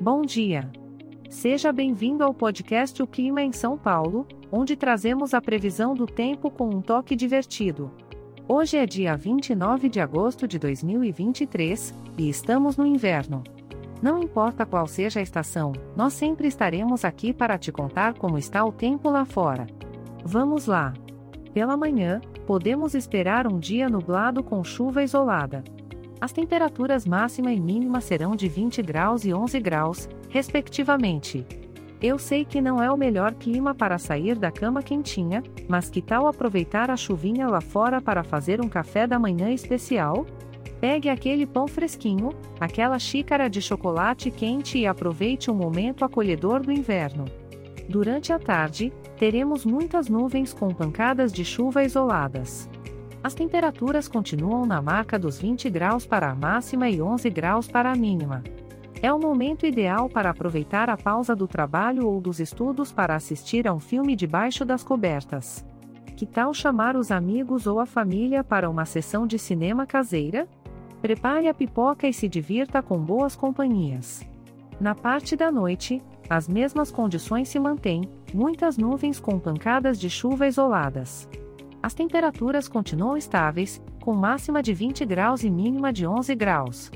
Bom dia. Seja bem-vindo ao podcast O Clima em São Paulo, onde trazemos a previsão do tempo com um toque divertido. Hoje é dia 29 de agosto de 2023 e estamos no inverno. Não importa qual seja a estação, nós sempre estaremos aqui para te contar como está o tempo lá fora. Vamos lá! Pela manhã, podemos esperar um dia nublado com chuva isolada. As temperaturas máxima e mínima serão de 20 graus e 11 graus, respectivamente. Eu sei que não é o melhor clima para sair da cama quentinha, mas que tal aproveitar a chuvinha lá fora para fazer um café da manhã especial? Pegue aquele pão fresquinho, aquela xícara de chocolate quente e aproveite o momento acolhedor do inverno. Durante a tarde, teremos muitas nuvens com pancadas de chuva isoladas. As temperaturas continuam na marca dos 20 graus para a máxima e 11 graus para a mínima. É o momento ideal para aproveitar a pausa do trabalho ou dos estudos para assistir a um filme debaixo das cobertas. Que tal chamar os amigos ou a família para uma sessão de cinema caseira? Prepare a pipoca e se divirta com boas companhias. Na parte da noite, as mesmas condições se mantêm, muitas nuvens com pancadas de chuva isoladas. As temperaturas continuam estáveis, com máxima de 20 graus e mínima de 11 graus.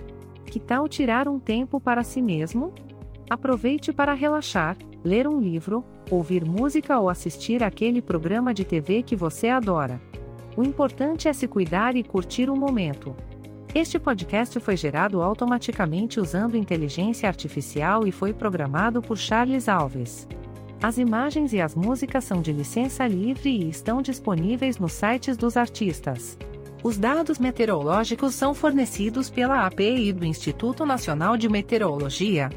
Que tal tirar um tempo para si mesmo? Aproveite para relaxar, ler um livro, ouvir música ou assistir aquele programa de TV que você adora. O importante é se cuidar e curtir o momento. Este podcast foi gerado automaticamente usando inteligência artificial e foi programado por Charles Alves. As imagens e as músicas são de licença livre e estão disponíveis nos sites dos artistas. Os dados meteorológicos são fornecidos pela API do Instituto Nacional de Meteorologia.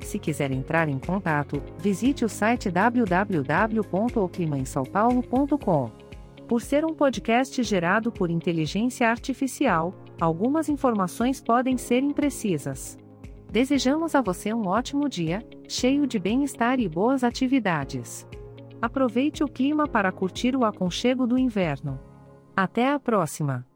Se quiser entrar em contato, visite o site www.oclimaemsaopaulo.com. Por ser um podcast gerado por inteligência artificial, algumas informações podem ser imprecisas. Desejamos a você um ótimo dia, cheio de bem-estar e boas atividades. Aproveite o clima para curtir o aconchego do inverno. Até a próxima!